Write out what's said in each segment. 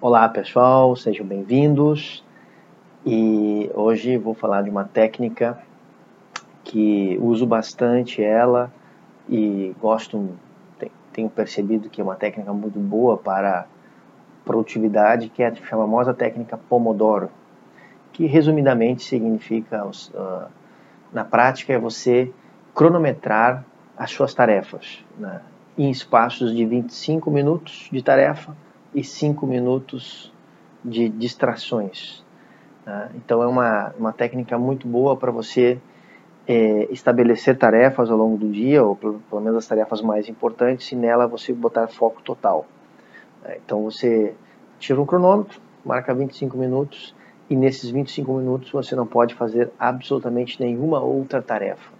Olá pessoal, sejam bem-vindos. E hoje vou falar de uma técnica que uso bastante ela e gosto, tenho percebido que é uma técnica muito boa para produtividade, que é a famosa técnica Pomodoro, que resumidamente significa, uh, na prática, é você cronometrar as suas tarefas né, em espaços de 25 minutos de tarefa e 5 minutos de distrações. Né? Então é uma, uma técnica muito boa para você é, estabelecer tarefas ao longo do dia, ou pelo, pelo, menos as tarefas mais importantes, e nela você botar foco total. Né? Então você tira um cronômetro, marca 25 minutos, e nesses 25 minutos você não pode fazer absolutamente nenhuma outra tarefa.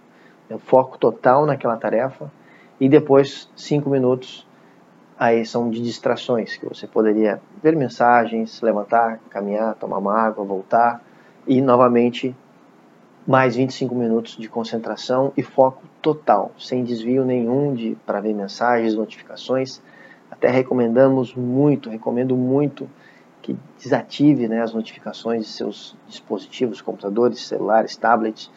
É foco total naquela tarefa, e depois 5 minutos aí são de distrações, que você poderia ver mensagens, levantar, caminhar, tomar uma água, voltar e novamente mais 25 minutos de concentração e foco total, sem desvio nenhum de para ver mensagens, notificações. Até recomendamos muito, recomendo muito que desative né, as notificações de seus dispositivos, computadores, celulares, tablets,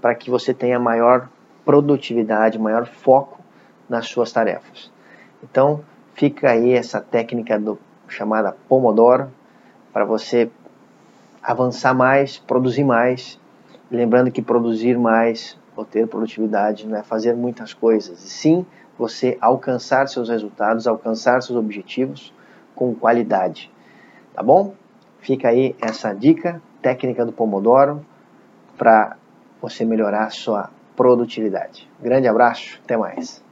para que você tenha maior produtividade, maior foco nas suas tarefas. Então, Fica aí essa técnica do, chamada Pomodoro para você avançar mais, produzir mais. Lembrando que produzir mais ou ter produtividade não é fazer muitas coisas, e sim você alcançar seus resultados, alcançar seus objetivos com qualidade. Tá bom? Fica aí essa dica, técnica do Pomodoro, para você melhorar a sua produtividade. Grande abraço, até mais.